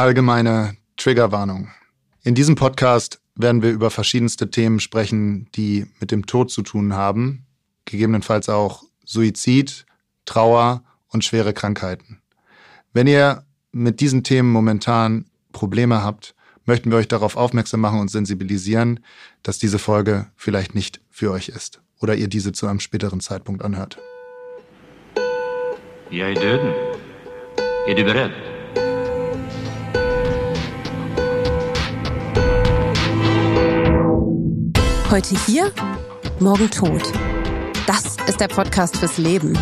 Allgemeine Triggerwarnung. In diesem Podcast werden wir über verschiedenste Themen sprechen, die mit dem Tod zu tun haben, gegebenenfalls auch Suizid, Trauer und schwere Krankheiten. Wenn ihr mit diesen Themen momentan Probleme habt, möchten wir euch darauf aufmerksam machen und sensibilisieren, dass diese Folge vielleicht nicht für euch ist oder ihr diese zu einem späteren Zeitpunkt anhört. Är döden. Är du Heute hier, morgen tot. Das ist der Podcast fürs Leben.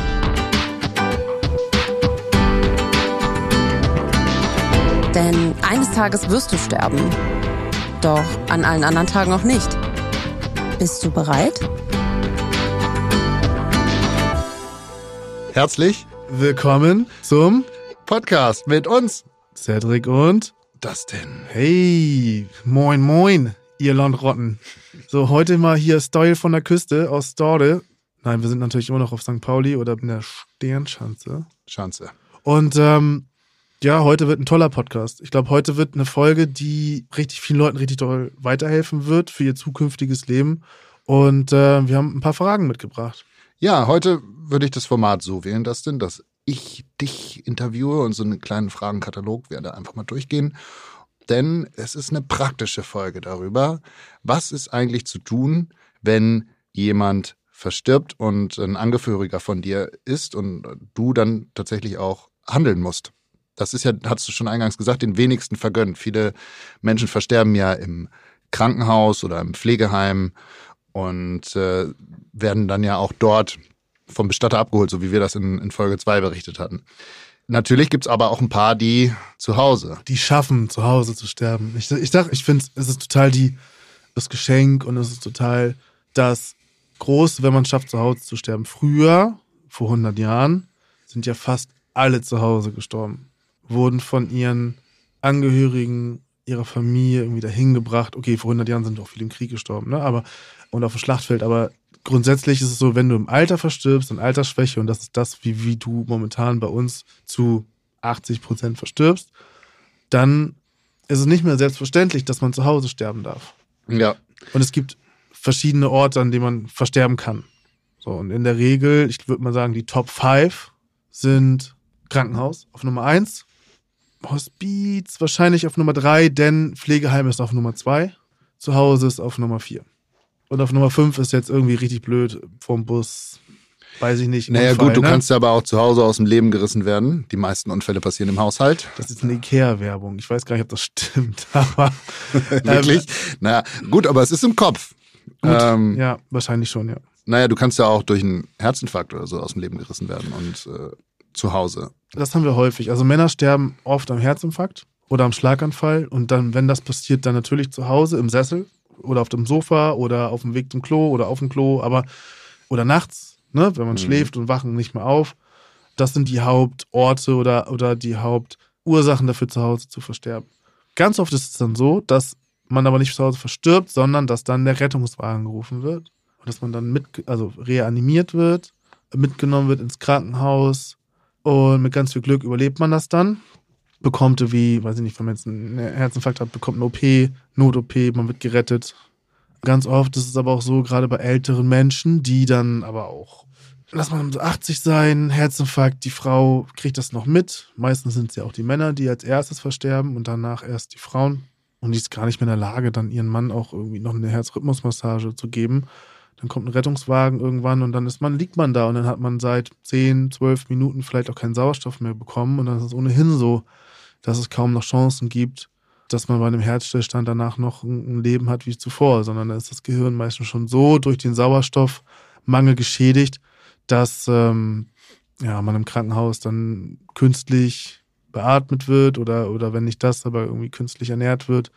Denn eines Tages wirst du sterben. Doch an allen anderen Tagen auch nicht. Bist du bereit? Herzlich Willkommen zum Podcast mit uns. Cedric und Dustin. Hey, moin moin, ihr Landrotten. So, heute mal hier Style von der Küste aus Storde. Nein, wir sind natürlich immer noch auf St. Pauli oder in der Sternschanze. Schanze. Und ähm, ja, heute wird ein toller Podcast. Ich glaube, heute wird eine Folge, die richtig vielen Leuten richtig toll weiterhelfen wird für ihr zukünftiges Leben. Und äh, wir haben ein paar Fragen mitgebracht. Ja, heute würde ich das Format so wählen, Dustin, dass ich dich interviewe und so einen kleinen Fragenkatalog werde einfach mal durchgehen. Denn es ist eine praktische Folge darüber, was ist eigentlich zu tun, wenn jemand verstirbt und ein Angehöriger von dir ist und du dann tatsächlich auch handeln musst. Das ist ja, hast du schon eingangs gesagt, den wenigsten vergönnt. Viele Menschen versterben ja im Krankenhaus oder im Pflegeheim und äh, werden dann ja auch dort vom Bestatter abgeholt, so wie wir das in, in Folge 2 berichtet hatten. Natürlich gibt's aber auch ein paar, die zu Hause. Die schaffen, zu Hause zu sterben. Ich, ich sag, ich finde, es ist total die, das Geschenk und es ist total das Große, wenn man es schafft, zu Hause zu sterben. Früher, vor 100 Jahren, sind ja fast alle zu Hause gestorben. Wurden von ihren Angehörigen, ihrer Familie irgendwie dahin gebracht. Okay, vor 100 Jahren sind auch viele im Krieg gestorben, ne? Aber, und auf dem Schlachtfeld, aber grundsätzlich ist es so, wenn du im Alter verstirbst, in Altersschwäche, und das ist das, wie, wie du momentan bei uns zu 80 Prozent verstirbst, dann ist es nicht mehr selbstverständlich, dass man zu Hause sterben darf. Ja. Und es gibt verschiedene Orte, an denen man versterben kann. So, und in der Regel, ich würde mal sagen, die Top 5 sind Krankenhaus auf Nummer 1, Hospiz wahrscheinlich auf Nummer 3, denn Pflegeheim ist auf Nummer 2, zu Hause ist auf Nummer 4. Und auf Nummer 5 ist jetzt irgendwie richtig blöd vom Bus, weiß ich nicht. Naja, Unfall, gut, du ne? kannst ja aber auch zu Hause aus dem Leben gerissen werden. Die meisten Unfälle passieren im Haushalt. Das ist eine Ikea-Werbung. Ich weiß gar nicht, ob das stimmt, aber Wirklich? naja, gut, aber es ist im Kopf. gut. Ähm, ja, wahrscheinlich schon, ja. Naja, du kannst ja auch durch einen Herzinfarkt oder so aus dem Leben gerissen werden und äh, zu Hause. Das haben wir häufig. Also Männer sterben oft am Herzinfarkt oder am Schlaganfall und dann, wenn das passiert, dann natürlich zu Hause im Sessel oder auf dem Sofa oder auf dem Weg zum Klo oder auf dem Klo, aber oder nachts, ne, wenn man Mhm. schläft und wachen nicht mehr auf. Das sind die Hauptorte oder, oder die Hauptursachen dafür, zu Hause zu versterben. Ganz oft ist es dann so, dass man aber nicht zu Hause verstirbt, sondern dass dann der Rettungswagen gerufen wird und dass man dann mit, also reanimiert wird, mitgenommen wird ins Krankenhaus und mit ganz viel Glück überlebt man das dann. Bekommt wie, weiß ich nicht, wenn man jetzt einen Herzinfarkt hat, bekommt eine OP, Not-OP, man wird gerettet. Ganz oft ist es aber auch so, gerade bei älteren Menschen, die dann aber auch, lass mal so 80 sein, Herzinfarkt, die Frau kriegt das noch mit. Meistens sind es ja auch die Männer, die als erstes versterben und danach erst die Frauen. Und die ist gar nicht mehr in der Lage, dann ihren Mann auch irgendwie noch eine Herzrhythmusmassage zu geben. Dann kommt ein Rettungswagen irgendwann und dann ist man, liegt man da und dann hat man seit 10, 12 Minuten vielleicht auch keinen Sauerstoff mehr bekommen und dann ist es ohnehin so, dass es kaum noch Chancen gibt, dass man bei einem Herzstillstand danach noch ein Leben hat wie zuvor, sondern da ist das Gehirn meistens schon so durch den Sauerstoffmangel geschädigt, dass ähm, ja, man im Krankenhaus dann künstlich beatmet wird oder, oder wenn nicht das, aber irgendwie künstlich ernährt wird.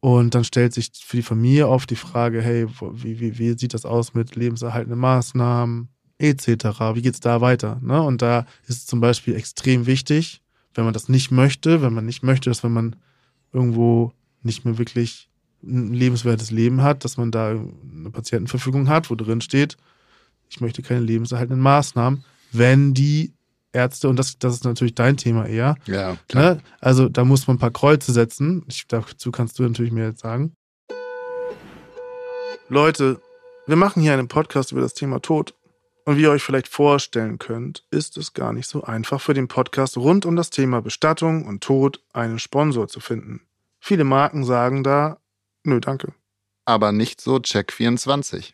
Und dann stellt sich für die Familie oft die Frage, hey, wie, wie, wie sieht das aus mit lebenserhaltenden Maßnahmen etc.? Wie geht's da weiter? Ne? Und da ist es zum Beispiel extrem wichtig, wenn man das nicht möchte, wenn man nicht möchte, dass wenn man irgendwo nicht mehr wirklich ein lebenswertes Leben hat, dass man da eine Patientenverfügung hat, wo drin steht, ich möchte keine lebenserhaltenden Maßnahmen, wenn die Ärzte, und das, das ist natürlich dein Thema eher. Ja, klar. Ne? Also da muss man ein paar Kreuze setzen. Ich, dazu kannst du natürlich mir jetzt sagen. Leute, wir machen hier einen Podcast über das Thema Tod. Und wie ihr euch vielleicht vorstellen könnt, ist es gar nicht so einfach für den Podcast rund um das Thema Bestattung und Tod einen Sponsor zu finden. Viele Marken sagen da, nö, danke. Aber nicht so Check24.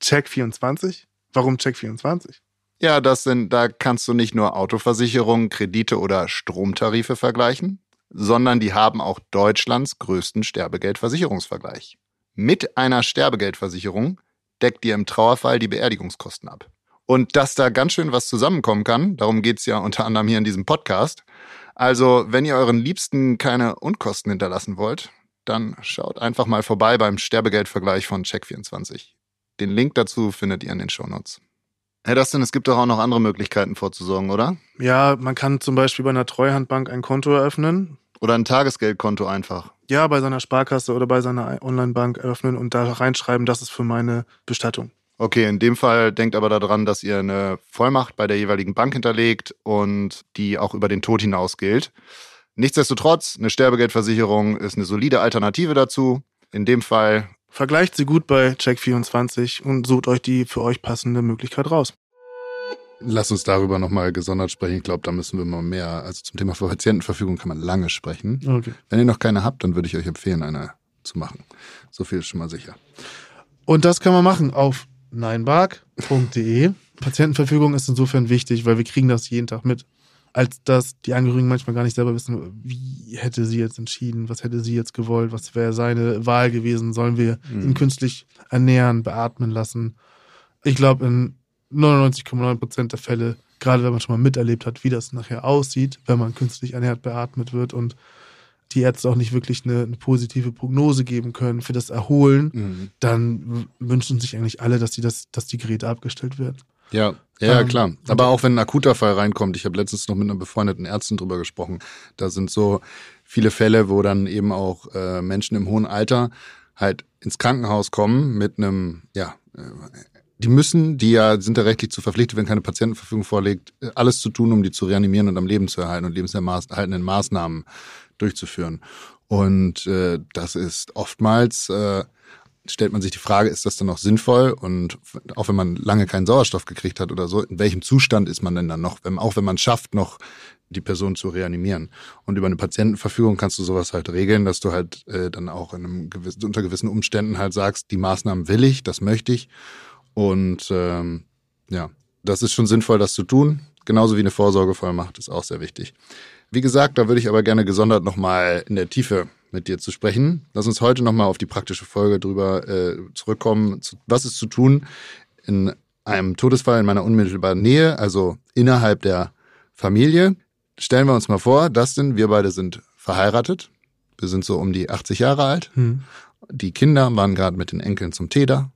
Check 24? Warum Check 24? Ja, das sind, da kannst du nicht nur Autoversicherungen, Kredite oder Stromtarife vergleichen, sondern die haben auch Deutschlands größten Sterbegeldversicherungsvergleich. Mit einer Sterbegeldversicherung deckt dir im Trauerfall die Beerdigungskosten ab. Und dass da ganz schön was zusammenkommen kann, darum geht's ja unter anderem hier in diesem Podcast. Also, wenn ihr euren Liebsten keine Unkosten hinterlassen wollt, dann schaut einfach mal vorbei beim Sterbegeldvergleich von Check24. Den Link dazu findet ihr in den Shownotes. Herr Dustin, es gibt doch auch noch andere Möglichkeiten vorzusorgen, oder? Ja, man kann zum Beispiel bei einer Treuhandbank ein Konto eröffnen. Oder ein Tagesgeldkonto einfach. Ja, bei seiner Sparkasse oder bei seiner Onlinebank eröffnen und da reinschreiben, das ist für meine Bestattung. Okay, in dem Fall denkt aber daran, dass ihr eine Vollmacht bei der jeweiligen Bank hinterlegt und die auch über den Tod hinaus gilt. Nichtsdestotrotz, eine Sterbegeldversicherung ist eine solide Alternative dazu. In dem Fall Vergleicht sie gut bei Check24 und sucht euch die für euch passende Möglichkeit raus. Lass uns darüber nochmal gesondert sprechen. Ich glaube, da müssen wir mal mehr. Also zum Thema Patientenverfügung kann man lange sprechen. Okay. Wenn ihr noch keine habt, dann würde ich euch empfehlen, eine zu machen. So viel ist schon mal sicher. Und das kann man machen auf neinbark.de. Patientenverfügung ist insofern wichtig, weil wir kriegen das jeden Tag mit. Als dass die Angehörigen manchmal gar nicht selber wissen, wie hätte sie jetzt entschieden, was hätte sie jetzt gewollt, was wäre seine Wahl gewesen, sollen wir Mhm. ihn künstlich ernähren, beatmen lassen. Ich glaube, in 99,9 Prozent der Fälle, gerade wenn man schon mal miterlebt hat, wie das nachher aussieht, wenn man künstlich ernährt, beatmet wird und die Ärzte auch nicht wirklich eine, eine positive Prognose geben können für das Erholen, Mhm. dann wünschen sich eigentlich alle, dass die, das, dass die Geräte abgestellt werden. Ja, ja, Ähm, klar. Aber auch wenn ein akuter Fall reinkommt, ich habe letztens noch mit einer befreundeten Ärztin drüber gesprochen, da sind so viele Fälle, wo dann eben auch äh, Menschen im hohen Alter halt ins Krankenhaus kommen mit einem, ja, äh, die müssen, die ja sind ja rechtlich zu verpflichtet, wenn keine Patientenverfügung vorliegt, äh, alles zu tun, um die zu reanimieren und am Leben zu erhalten und lebenserhaltenden Maßnahmen durchzuführen. Und äh, das ist oftmals äh, stellt man sich die Frage, ist das dann noch sinnvoll? Und auch wenn man lange keinen Sauerstoff gekriegt hat oder so, in welchem Zustand ist man denn dann noch, wenn, auch wenn man schafft, noch die Person zu reanimieren? Und über eine Patientenverfügung kannst du sowas halt regeln, dass du halt äh, dann auch in einem gewissen, unter gewissen Umständen halt sagst, die Maßnahmen will ich, das möchte ich. Und ähm, ja, das ist schon sinnvoll, das zu tun. Genauso wie eine Vorsorgevollmacht ist auch sehr wichtig. Wie gesagt, da würde ich aber gerne gesondert nochmal in der Tiefe mit dir zu sprechen. Lass uns heute nochmal auf die praktische Folge drüber äh, zurückkommen. Zu, was ist zu tun in einem Todesfall in meiner unmittelbaren Nähe, also innerhalb der Familie? Stellen wir uns mal vor, Dustin, wir beide sind verheiratet. Wir sind so um die 80 Jahre alt. Hm. Die Kinder waren gerade mit den Enkeln zum Tee da.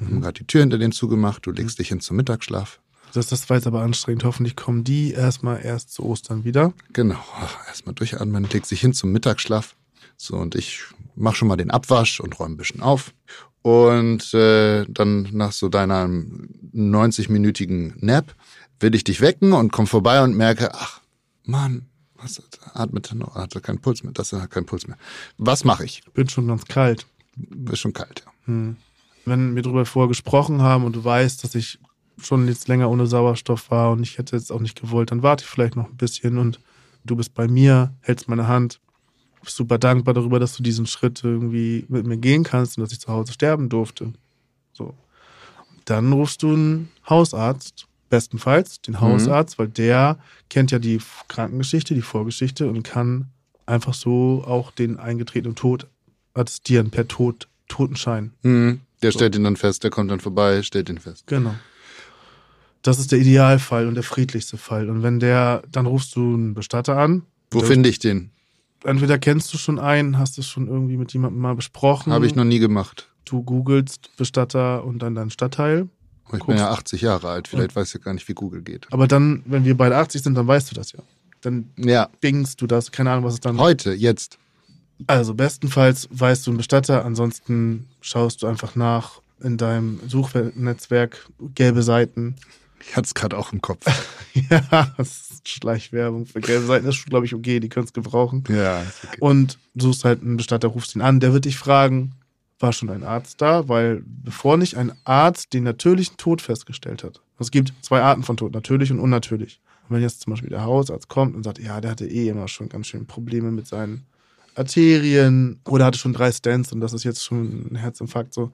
Haben gerade die Tür hinter denen zugemacht. Du legst dich hin zum Mittagsschlaf. Das, das war jetzt aber anstrengend. Hoffentlich kommen die erstmal erst zu Ostern wieder. Genau. Erstmal durchatmen, legst dich hin zum Mittagsschlaf. So, und ich mach schon mal den Abwasch und räume ein bisschen auf. Und äh, dann nach so deiner 90-minütigen Nap will ich dich wecken und komm vorbei und merke, ach, Mann, was atmet er noch? Hat er keinen Puls mehr? Das hat keinen Puls mehr. Was mache ich? Bin schon ganz kalt. Ist schon kalt, ja. Hm. Wenn wir darüber vorher gesprochen haben und du weißt, dass ich schon jetzt länger ohne Sauerstoff war und ich hätte jetzt auch nicht gewollt, dann warte ich vielleicht noch ein bisschen und du bist bei mir, hältst meine Hand, super dankbar darüber, dass du diesen Schritt irgendwie mit mir gehen kannst und dass ich zu Hause sterben durfte. So. Dann rufst du einen Hausarzt, bestenfalls den Hausarzt, weil der kennt ja die Krankengeschichte, die Vorgeschichte und kann einfach so auch den eingetretenen Tod attestieren per Tod, Totenschein. Hm, der So. stellt ihn dann fest, der kommt dann vorbei, stellt ihn fest. Genau. Das ist der Idealfall und der friedlichste Fall. Und wenn der, dann rufst du einen Bestatter an. Wo finde ich den? Entweder kennst du schon einen, hast es schon irgendwie mit jemandem mal besprochen. Habe ich noch nie gemacht. Du googelst Bestatter und dann dein Stadtteil. Ich bin Guckst- ja 80 Jahre alt, vielleicht weiß ich gar nicht, wie Google geht. Aber dann, wenn wir beide 80 sind, dann weißt du das ja. Dann Ja, bingst du das, keine Ahnung, was es dann. heute, jetzt. Also bestenfalls weißt du einen Bestatter, ansonsten schaust du einfach nach in deinem Suchnetzwerk gelbe Seiten Ich hatte es gerade auch im Kopf. ja, Schleichwerbung für gelbe Seiten. Das ist, glaube ich, okay, die können es gebrauchen. Ja, okay. Und suchst halt einen Bestatter, rufst ihn an, der wird dich fragen, war schon ein Arzt da? Weil bevor nicht ein Arzt den natürlichen Tod festgestellt hat. Es gibt zwei Arten von Tod, natürlich und unnatürlich. Und wenn jetzt zum Beispiel der Hausarzt kommt und sagt, ja, der hatte eh immer schon ganz schön Probleme mit seinen Arterien oder hatte schon drei Stents und das ist jetzt schon ein Herzinfarkt, so,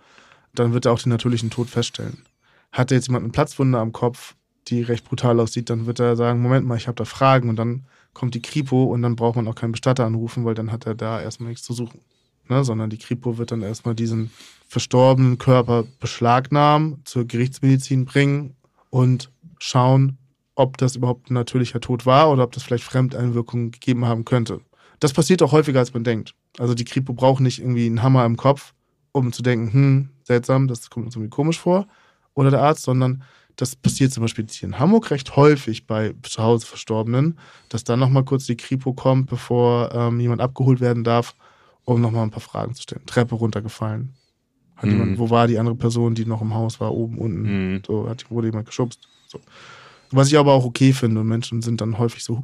dann wird er auch den natürlichen Tod feststellen. Hat jetzt jemand eine Platzwunde am Kopf, die recht brutal aussieht, dann wird er sagen, Moment mal, ich habe da Fragen und dann kommt die Kripo und dann braucht man auch keinen Bestatter anrufen, weil dann hat er da erstmal nichts zu suchen. Ne? Sondern die Kripo wird dann erstmal diesen verstorbenen Körper beschlagnahmen, zur Gerichtsmedizin bringen und schauen, ob das überhaupt ein natürlicher Tod war oder ob das vielleicht Fremdeinwirkungen gegeben haben könnte. Das passiert auch häufiger, als man denkt. Also die Kripo braucht nicht irgendwie einen Hammer im Kopf, um zu denken, hm, seltsam, das kommt uns irgendwie komisch vor, oder der Arzt, sondern das passiert zum Beispiel hier in Hamburg recht häufig bei zu Hause Verstorbenen, dass dann nochmal kurz die Kripo kommt, bevor ähm, jemand abgeholt werden darf, um nochmal ein paar Fragen zu stellen. Treppe runtergefallen. Hat Mhm. jemand, wo war die andere Person, die noch im Haus war, oben, unten? Mhm. So, hat, wurde jemand geschubst. So. Was ich aber auch okay finde. Und Menschen sind dann häufig so,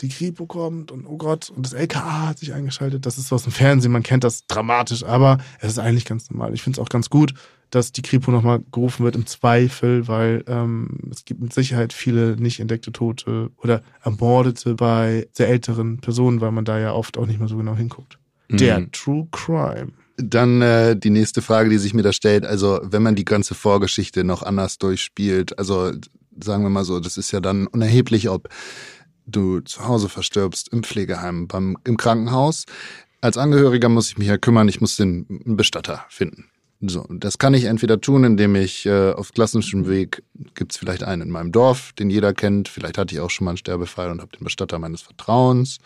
die Kripo kommt und oh Gott, und das LKA hat sich eingeschaltet. Das ist so aus dem Fernsehen, man kennt das dramatisch, aber es ist eigentlich ganz normal. Ich finde es auch ganz gut, dass die Kripo nochmal gerufen wird im Zweifel, weil ähm, es gibt mit Sicherheit viele nicht entdeckte Tote oder Ermordete bei sehr älteren Personen, weil man da ja oft auch nicht mehr so genau hinguckt. Der Mhm. True Crime. Dann äh, die nächste Frage, die sich mir da stellt. Also, wenn man die ganze Vorgeschichte noch anders durchspielt, also sagen wir mal so, das ist ja dann unerheblich, ob du zu Hause verstirbst, im Pflegeheim, beim, im Krankenhaus. Als Angehöriger muss ich mich ja kümmern, ich muss den Bestatter finden. So, das kann ich entweder tun, indem ich äh, auf klassischem Weg gibt's vielleicht einen in meinem Dorf, den jeder kennt. Vielleicht hatte ich auch schon mal einen Sterbefall und habe den Bestatter meines Vertrauens.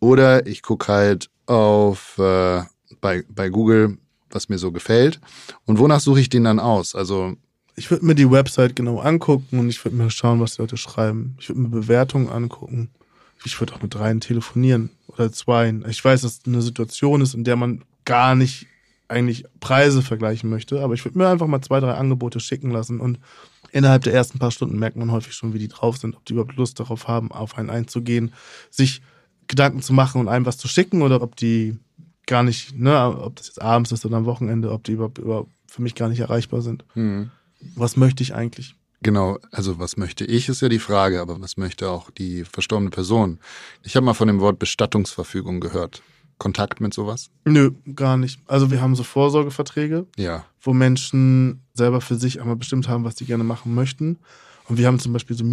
Oder ich gucke halt auf äh, bei, bei Google, was mir so gefällt. Und wonach suche ich den dann aus? Also, Ich würde mir die Website genau angucken und ich würde mir schauen, was die Leute schreiben. Ich würde mir Bewertungen angucken. Ich würde auch mit dreien telefonieren oder zweien. Ich weiß, dass es eine Situation ist, in der man gar nicht eigentlich Preise vergleichen möchte, aber ich würde mir einfach mal zwei, drei Angebote schicken lassen und innerhalb der ersten paar Stunden merkt man häufig schon, wie die drauf sind, ob die überhaupt Lust darauf haben, auf einen einzugehen, sich Gedanken zu machen und einem was zu schicken oder ob die gar nicht, ne, ob das jetzt abends ist oder am Wochenende, ob die überhaupt, überhaupt für mich gar nicht erreichbar sind. Was möchte ich eigentlich? genau, also was möchte ich, ist ja die Frage, aber was möchte auch die verstorbene Person? Ich habe mal von dem Wort Bestattungsverfügung gehört. Kontakt mit sowas? Nö, gar nicht. Also wir haben so Vorsorgeverträge, Ja. wo Menschen selber für sich einmal bestimmt haben, was sie gerne machen möchten. Und wir haben zum Beispiel so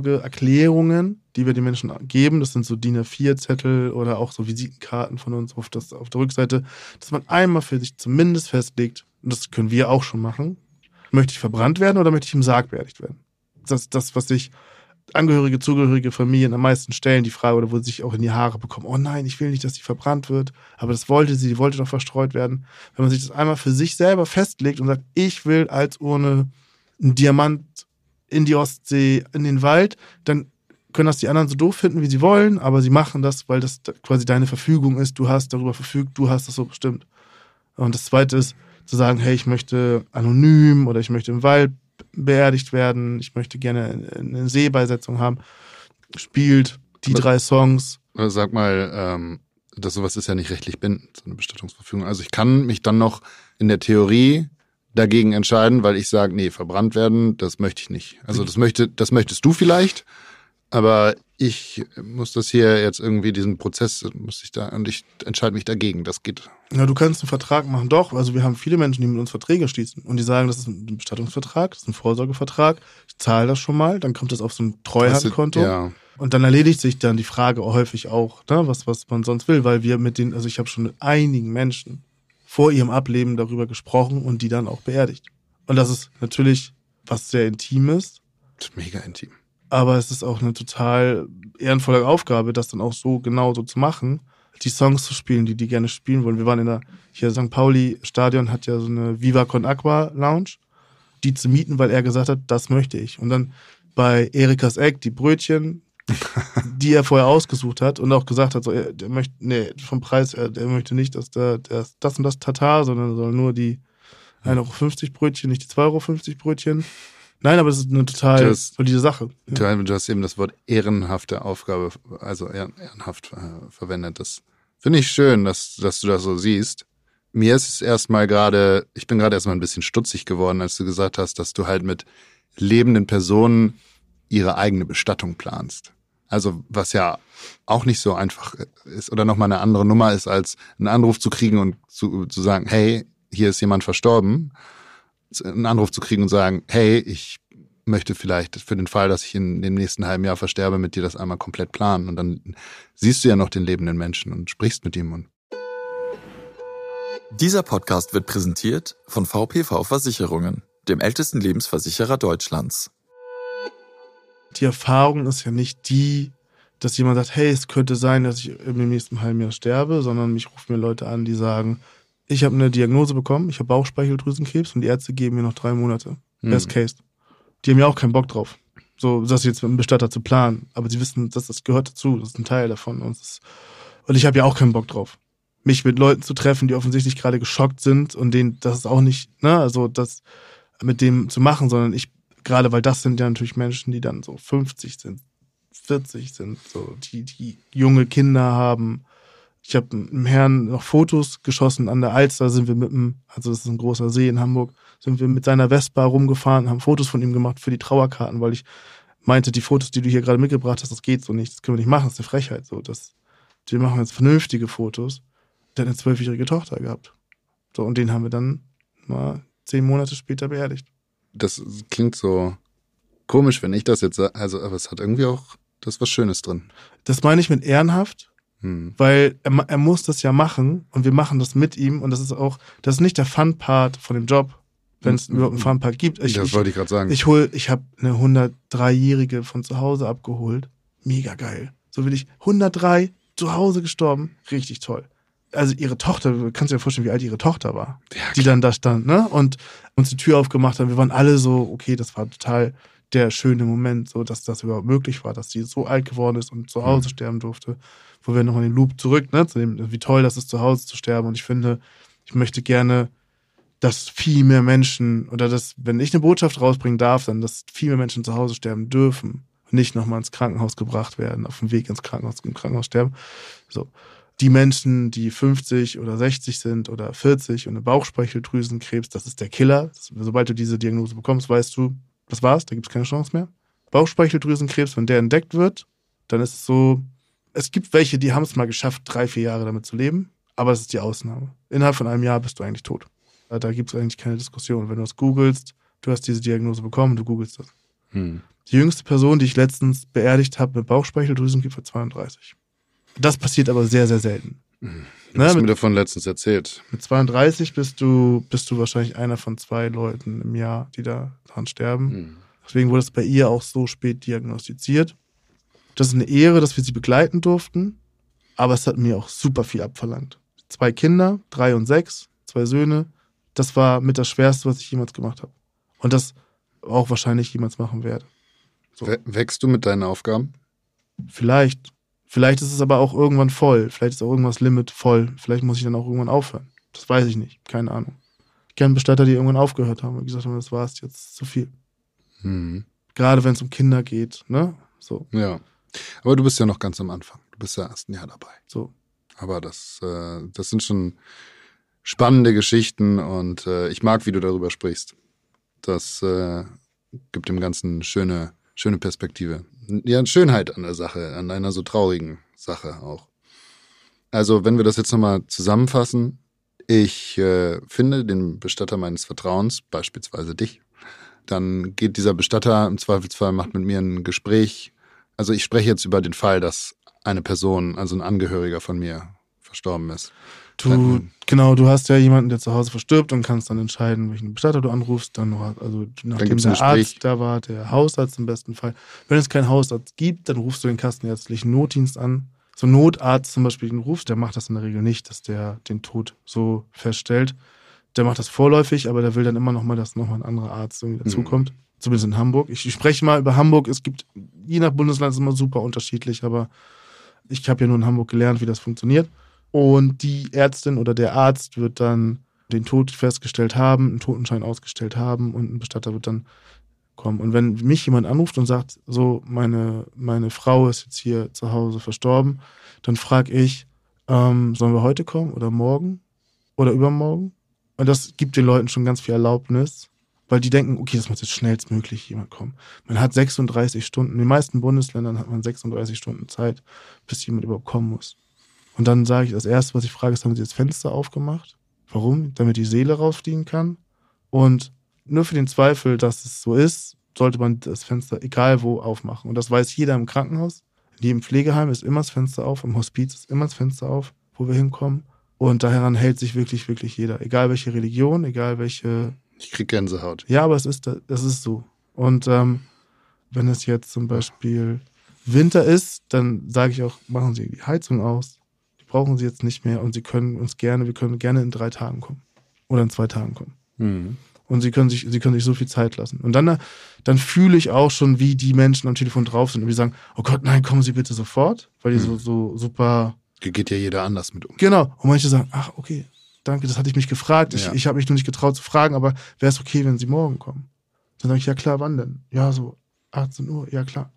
Mini-Vorsorge-Erklärungen, die wir den Menschen geben. Das sind so DIN A4-Zettel oder auch so Visitenkarten von uns auf, das, auf der Rückseite, dass man einmal für sich zumindest festlegt, und das können wir auch schon machen, möchte ich verbrannt werden oder möchte ich im Sarg beerdigt werden? Das ist das, was sich Angehörige, zugehörige Familien am meisten stellen, die Frage, oder wo sie sich auch in die Haare bekommen, oh nein, ich will nicht, dass sie verbrannt wird, aber das wollte sie, die wollte doch verstreut werden. Wenn man sich das einmal für sich selber festlegt und sagt, ich will als Urne einen Diamant in die Ostsee, in den Wald, dann können das die anderen so doof finden, wie sie wollen, aber sie machen das, weil das quasi deine Verfügung ist, du hast darüber verfügt, du hast das so bestimmt. Und das zweite ist zu sagen, hey, ich möchte anonym oder ich möchte im Wald beerdigt werden, ich möchte gerne eine Seebeisetzung haben, spielt die Aber- drei Songs. Sag mal, ähm, das sowas ist ja nicht rechtlich bindend, so eine Bestattungsverfügung. Also ich kann mich dann noch in der Theorie dagegen entscheiden, weil ich sage, nee, verbrannt werden, das möchte ich nicht. Also das möchte, das möchtest du vielleicht, aber ich muss das hier jetzt irgendwie diesen Prozess muss ich da und ich entscheide mich dagegen. Das geht. Ja, du kannst einen Vertrag machen, doch. Also wir haben viele Menschen, die mit uns Verträge schließen und die sagen, das ist ein Bestattungsvertrag, das ist ein Vorsorgevertrag, ich zahle das schon mal, dann kommt das auf so ein Treuhandkonto. Ja. Und dann erledigt sich dann die Frage häufig auch, ne, was, was man sonst will, weil wir mit den, also ich habe schon mit einigen Menschen vor ihrem Ableben darüber gesprochen und die dann auch beerdigt. Und das ist natürlich was sehr Intimes, mega intim. aber es ist auch eine total ehrenvolle Aufgabe, das dann auch so genau so zu machen, die Songs zu spielen, die die gerne spielen wollen. Wir waren in der, hier St. Pauli Stadion hat ja so eine Viva Con Aqua Lounge, die zu mieten, weil er gesagt hat, das möchte ich. Und dann bei Erikas Eck die Brötchen, die er vorher ausgesucht hat und auch gesagt hat, so, er, der möchte, nee, vom Preis, er, der möchte nicht, dass der, der das und das Tatar, sondern soll nur die 1,50 Euro Brötchen, nicht die 2,50 Euro Brötchen. Nein, aber das ist eine total Das- valide Sache. Ja. Du, hast eben das Wort ehrenhafte Aufgabe, also ehren- ehrenhaft äh, verwendet. Das finde ich schön, dass, dass du das so siehst. Mir ist es erstmal gerade, ich bin gerade erstmal ein bisschen stutzig geworden, als du gesagt hast, dass du halt mit lebenden Personen ihre eigene Bestattung planst. Also was ja auch nicht so einfach ist oder nochmal eine andere Nummer ist, als einen Anruf zu kriegen und zu, zu sagen, hey, hier ist jemand verstorben. Einen Anruf zu kriegen und sagen, hey, ich möchte vielleicht für den Fall, dass ich in dem nächsten halben Jahr versterbe, mit dir das einmal komplett planen. Und dann siehst du ja noch den lebenden Menschen und sprichst mit ihm. Und Dieser Podcast wird präsentiert von VPV Versicherungen, dem ältesten Lebensversicherer Deutschlands. Die Erfahrung ist ja nicht die, dass jemand sagt, hey, es könnte sein, dass ich im nächsten halben Jahr sterbe, sondern mich rufen mir Leute an, die sagen, ich habe eine Diagnose bekommen, ich habe Bauchspeicheldrüsenkrebs und die Ärzte geben mir noch drei Monate. Best Case. Die haben ja auch keinen Bock drauf, so das jetzt mit einem Bestatter zu planen. Aber sie wissen, dass das gehört dazu, das ist ein Teil davon. Und, das, und ich habe ja auch keinen Bock drauf, mich mit Leuten zu treffen, die offensichtlich gerade geschockt sind und denen das ist auch nicht, ne, also das mit dem zu machen, sondern ich, gerade weil das sind ja natürlich Menschen, die dann so 50 sind, 40 sind, so die, die junge Kinder haben. Ich habe mit dem Herrn noch Fotos geschossen an der Alster, sind wir mit dem, also das ist ein großer See in Hamburg, sind wir mit seiner Vespa rumgefahren, haben Fotos von ihm gemacht für die Trauerkarten, weil ich meinte, die Fotos, die du hier gerade mitgebracht hast, das geht so nicht, das können wir nicht machen, das ist eine Frechheit. So, das, wir machen jetzt vernünftige Fotos. Der hat eine zwölfjährige Tochter gehabt. So, und den haben wir dann mal zehn Monate später beerdigt. das klingt so komisch, wenn ich das jetzt sage. Also, aber es hat irgendwie auch, das was Schönes drin. Das meine ich mit ehrenhaft, Hm. weil er, er muss das ja machen und wir machen das mit ihm und das ist auch, das ist nicht der Fun-Part von dem Job, wenn es Mhm. überhaupt einen Fun-Part gibt. Ich, das wollte ich gerade sagen. ich hol, ich habe eine 103-jährige von zu Hause abgeholt. Mega geil. So will ich 103 zu Hause gestorben. Richtig toll. Also ihre Tochter, du kannst dir vorstellen, wie alt ihre Tochter war, Ja, die dann da stand, ne? Und uns die Tür aufgemacht hat. Wir waren alle so, okay, das war total der schöne Moment, so dass das überhaupt möglich war, dass sie so alt geworden ist und zu Hause sterben durfte. Wo wir nochmal den Loop zurück, ne? Zu dem, wie toll das ist, zu Hause zu sterben. Und ich finde, ich möchte gerne dass viel mehr Menschen oder dass, wenn ich eine Botschaft rausbringen darf, dann, dass viel mehr Menschen zu Hause sterben dürfen und nicht nochmal ins Krankenhaus gebracht werden, auf dem Weg ins Krankenhaus, im Krankenhaus sterben. So. Die Menschen, die 50 oder 60 sind oder 40 und eine Bauchspeicheldrüsenkrebs, das ist der Killer. Das, sobald du diese Diagnose bekommst, weißt du, das war's, da gibt's keine Chance mehr. Bauchspeicheldrüsenkrebs, wenn der entdeckt wird, dann ist es so, es gibt welche, die haben es mal geschafft, drei, vier Jahre damit zu leben, aber das ist die Ausnahme. Innerhalb von einem Jahr bist du eigentlich tot. Da gibt es eigentlich keine Diskussion. Wenn du es googelst, du hast diese Diagnose bekommen, du googelst das. Hm. Die jüngste Person, die ich letztens beerdigt habe mit Bauchspeicheldrüsenkrebs, war 32. Das passiert aber sehr, sehr selten. Du Ne, hast mir mit, davon letztens erzählt. mit 32 bist du, bist du wahrscheinlich einer von zwei Leuten im Jahr, die da dran sterben. Hm. Deswegen wurde es bei ihr auch so spät diagnostiziert. Das ist eine Ehre, dass wir sie begleiten durften, aber es hat mir auch super viel abverlangt. Zwei Kinder, drei und sechs, zwei Söhne. Das war mit das Schwerste, was ich jemals gemacht habe. Und das auch wahrscheinlich jemals machen werde. So. Wächst du mit deinen Aufgaben? Vielleicht. Vielleicht ist es aber auch irgendwann voll. Vielleicht ist auch irgendwas Limit voll. Vielleicht muss ich dann auch irgendwann aufhören. Das weiß ich nicht. Keine Ahnung. Ich kenne Bestatter, die irgendwann aufgehört haben und gesagt haben, das war's jetzt zu viel. Hm. Gerade wenn es um Kinder geht, ne? So, Ja. Aber du bist ja noch ganz am Anfang. Du bist ja erst ein Jahr dabei. so. Aber das, äh, das sind schon spannende Geschichten und äh, ich mag, wie du darüber sprichst. Das äh, gibt dem Ganzen schöne, schöne Perspektive. Ja, Schönheit an der Sache, an einer so traurigen Sache auch. Also, wenn wir das jetzt nochmal zusammenfassen, ich äh, finde den Bestatter meines Vertrauens, beispielsweise dich, dann geht dieser Bestatter im Zweifelsfall, macht mit mir ein Gespräch. Also ich spreche jetzt über den Fall, dass eine Person, also ein Angehöriger von mir, verstorben ist. Du, Dann- genau, du hast ja jemanden, der zu Hause verstirbt und kannst dann entscheiden, welchen Bestatter du anrufst. Dann also nachdem ein der Arzt da war, der Hausarzt im besten Fall. Wenn es keinen Hausarzt gibt, dann rufst du den kassenärztlichen Notdienst an. So ein Notarzt zum Beispiel, den rufst, der macht das in der Regel nicht, dass der den Tod so feststellt. Der macht das vorläufig, aber der will dann immer noch mal, dass nochmal ein anderer Arzt irgendwie dazukommt. Zumindest in Hamburg. Ich, spreche mal über Hamburg. Es gibt, je nach Bundesland ist immer super unterschiedlich, aber ich habe ja nur in Hamburg gelernt, wie das funktioniert. Und die Ärztin oder der Arzt wird dann den Tod festgestellt haben, einen Totenschein ausgestellt haben und ein Bestatter wird dann kommen. Und wenn mich jemand anruft und sagt, so, meine, meine Frau ist jetzt hier zu Hause verstorben, dann frage ich, ähm, sollen wir heute kommen oder morgen oder übermorgen? Und das gibt den Leuten schon ganz viel Erlaubnis, weil die denken, okay, das muss jetzt schnellstmöglich jemand kommen. Man hat 36 Stunden, in den meisten Bundesländern hat man 36 Stunden Zeit, bis jemand überhaupt kommen muss. Und dann sage ich, das Erste, was ich frage, ist, haben Sie das Fenster aufgemacht? Warum? Damit die Seele rausfliegen kann. Und nur für den Zweifel, dass es so ist, sollte man das Fenster egal wo aufmachen. Und das weiß jeder im Krankenhaus. In jedem Pflegeheim ist immer das Fenster auf, im Hospiz ist immer das Fenster auf, wo wir hinkommen. Und daran hält sich wirklich, wirklich jeder. Egal welche Religion, egal welche. Ich krieg Gänsehaut. Ja, aber es ist, das ist so. Und ähm, wenn es jetzt zum Beispiel Winter ist, dann sage ich auch, machen Sie die Heizung aus. Brauchen Sie jetzt nicht mehr und Sie können uns gerne, wir können gerne in drei Tagen kommen. Oder in zwei Tagen kommen. Mhm. Und sie können sich, sie können sich so viel Zeit lassen. Und dann, dann fühle ich auch schon, wie die Menschen am Telefon drauf sind und die sagen, oh Gott, nein, kommen Sie bitte sofort, weil die so, so super. Geht ja jeder anders mit um. Genau. Und manche sagen, ach, okay, danke, das hatte ich mich gefragt. Ich, Ja. ich habe mich nur nicht getraut zu fragen, aber wäre es okay, wenn Sie morgen kommen? Dann sage ich, ja klar, wann denn? Ja, so 18 Uhr, ja klar.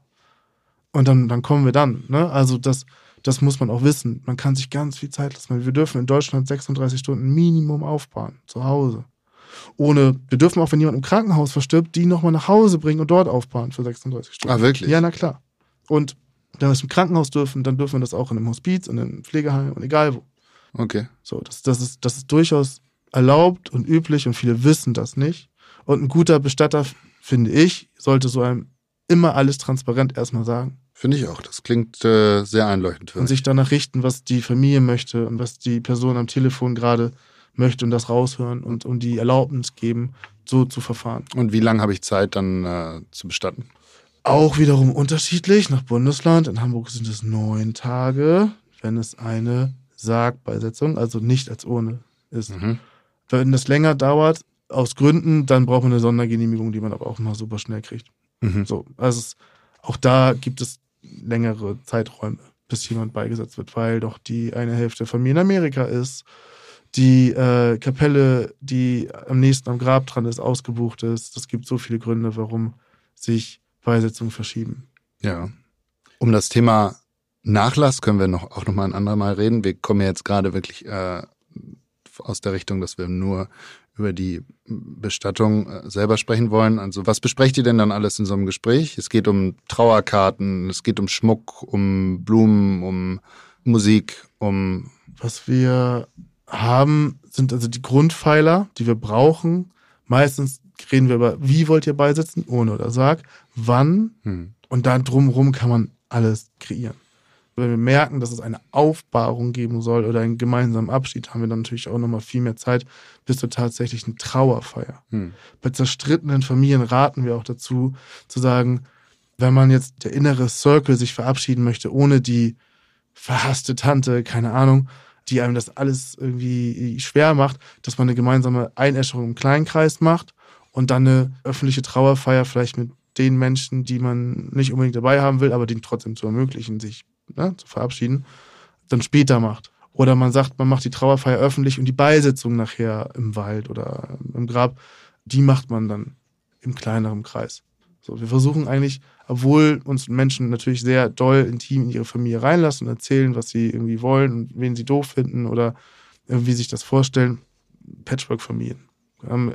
Und dann, dann kommen wir dann. Ne? Also das, das muss man auch wissen. Man kann sich ganz viel Zeit lassen. Wir dürfen in Deutschland 36 Stunden Minimum aufbauen, zu Hause. Ohne, wir dürfen auch, wenn jemand im Krankenhaus verstirbt, die nochmal nach Hause bringen und dort aufbauen für 36 Stunden. Ah, wirklich? Ja, na klar. Und wenn wir es im Krankenhaus dürfen, dann dürfen wir das auch in einem Hospiz, in einem Pflegeheim und egal wo. Okay. So, das, das, ist, das ist durchaus erlaubt und üblich und viele wissen das nicht. Und ein guter Bestatter, finde ich, sollte so einem immer alles transparent erstmal sagen Finde ich auch. Das klingt äh, sehr einleuchtend für und mich. sich danach richten, was die Familie möchte und was die Person am Telefon gerade möchte und das raushören und, und die Erlaubnis geben, so zu verfahren. Und wie lange habe ich Zeit dann äh, zu bestatten? Auch wiederum unterschiedlich nach Bundesland. In Hamburg sind es neun Tage, wenn es eine Sargbeisetzung, also nicht als Urne ist. Mhm. Wenn das länger dauert, aus Gründen, dann braucht man eine Sondergenehmigung, die man aber auch mal super schnell kriegt. Mhm. So, also es, auch da gibt es längere Zeiträume, bis jemand beigesetzt wird, weil doch die eine Hälfte der Familie in Amerika ist, die äh, Kapelle, die am nächsten am Grab dran ist, ausgebucht ist. Es gibt so viele Gründe, warum sich Beisetzungen verschieben. Ja. Um das Thema Nachlass können wir noch auch noch mal ein andermal reden. Wir kommen ja jetzt gerade wirklich äh, aus der Richtung, dass wir nur über die Bestattung äh, selber sprechen wollen. Also was besprecht ihr denn dann alles in so einem Gespräch? Es geht um Trauerkarten, es geht um Schmuck, um Blumen, um Musik, um Was wir haben, sind also die Grundpfeiler, die wir brauchen. Meistens reden wir über, wie wollt ihr beisetzen, ohne oder sag, wann hm, und dann drumherum kann man alles kreieren. Wenn wir merken, dass es eine Aufbahrung geben soll oder einen gemeinsamen Abschied, haben wir dann natürlich auch nochmal viel mehr Zeit bis zur tatsächlichen Trauerfeier. hm, Bei zerstrittenen Familien raten wir auch dazu, zu sagen, wenn man jetzt der innere Circle sich verabschieden möchte, ohne die verhasste Tante, keine Ahnung, die einem das alles irgendwie schwer macht, dass man eine gemeinsame Einäscherung im Kleinkreis macht und dann eine öffentliche Trauerfeier vielleicht mit den Menschen, die man nicht unbedingt dabei haben will, aber denen trotzdem zu ermöglichen, sich ne, zu verabschieden, dann später macht. Oder man sagt, man macht die Trauerfeier öffentlich und die Beisetzung nachher im Wald oder im Grab, die macht man dann im kleineren Kreis. So, wir versuchen eigentlich, obwohl uns Menschen natürlich sehr doll intim in ihre Familie reinlassen und erzählen, was sie irgendwie wollen und wen sie doof finden oder wie sich das vorstellen, Patchwork-Familien.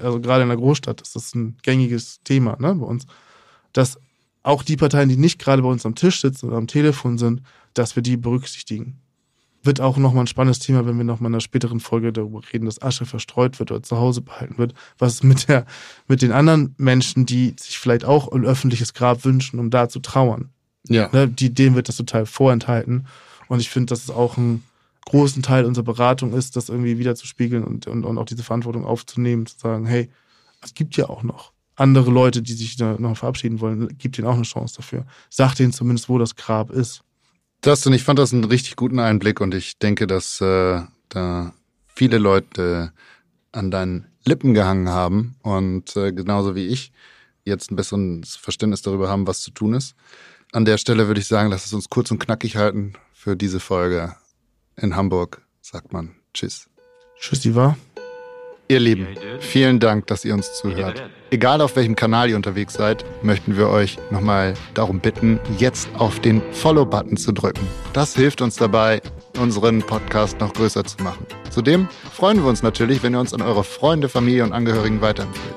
Also gerade in der Großstadt ist das ein gängiges Thema ne, bei uns, dass auch die Parteien, die nicht gerade bei uns am Tisch sitzen oder am Telefon sind, dass wir die berücksichtigen. Wird auch nochmal ein spannendes Thema, wenn wir nochmal in einer späteren Folge darüber reden, dass Asche verstreut wird oder zu Hause behalten wird. Was ist mit, der, mit den anderen Menschen, die sich vielleicht auch ein öffentliches Grab wünschen, um da zu trauern? ja. Ne, die, denen wird das total vorenthalten. Und ich finde, dass es auch einen großen Teil unserer Beratung ist, das irgendwie wiederzuspiegeln und, und, und auch diese Verantwortung aufzunehmen, zu sagen, hey, es gibt ja auch noch andere Leute, die sich da noch verabschieden wollen, gibt ihnen auch eine Chance dafür. Sag denen zumindest, wo das Grab ist. Dustin, ich fand das einen richtig guten Einblick und ich denke, dass äh, da viele Leute an deinen Lippen gehangen haben und äh, genauso wie ich jetzt ein besseres Verständnis darüber haben, was zu tun ist. An der Stelle würde ich sagen, lass es uns kurz und knackig halten für diese Folge. In Hamburg sagt man Tschüss. Tschüss, die war. Ihr Lieben, vielen Dank, dass ihr uns zuhört. Egal auf welchem Kanal ihr unterwegs seid, möchten wir euch nochmal darum bitten, jetzt auf den Follow-Button zu drücken. Das hilft uns dabei, unseren Podcast noch größer zu machen. Zudem freuen wir uns natürlich, wenn ihr uns an eure Freunde, Familie und Angehörigen weiterempfehlt.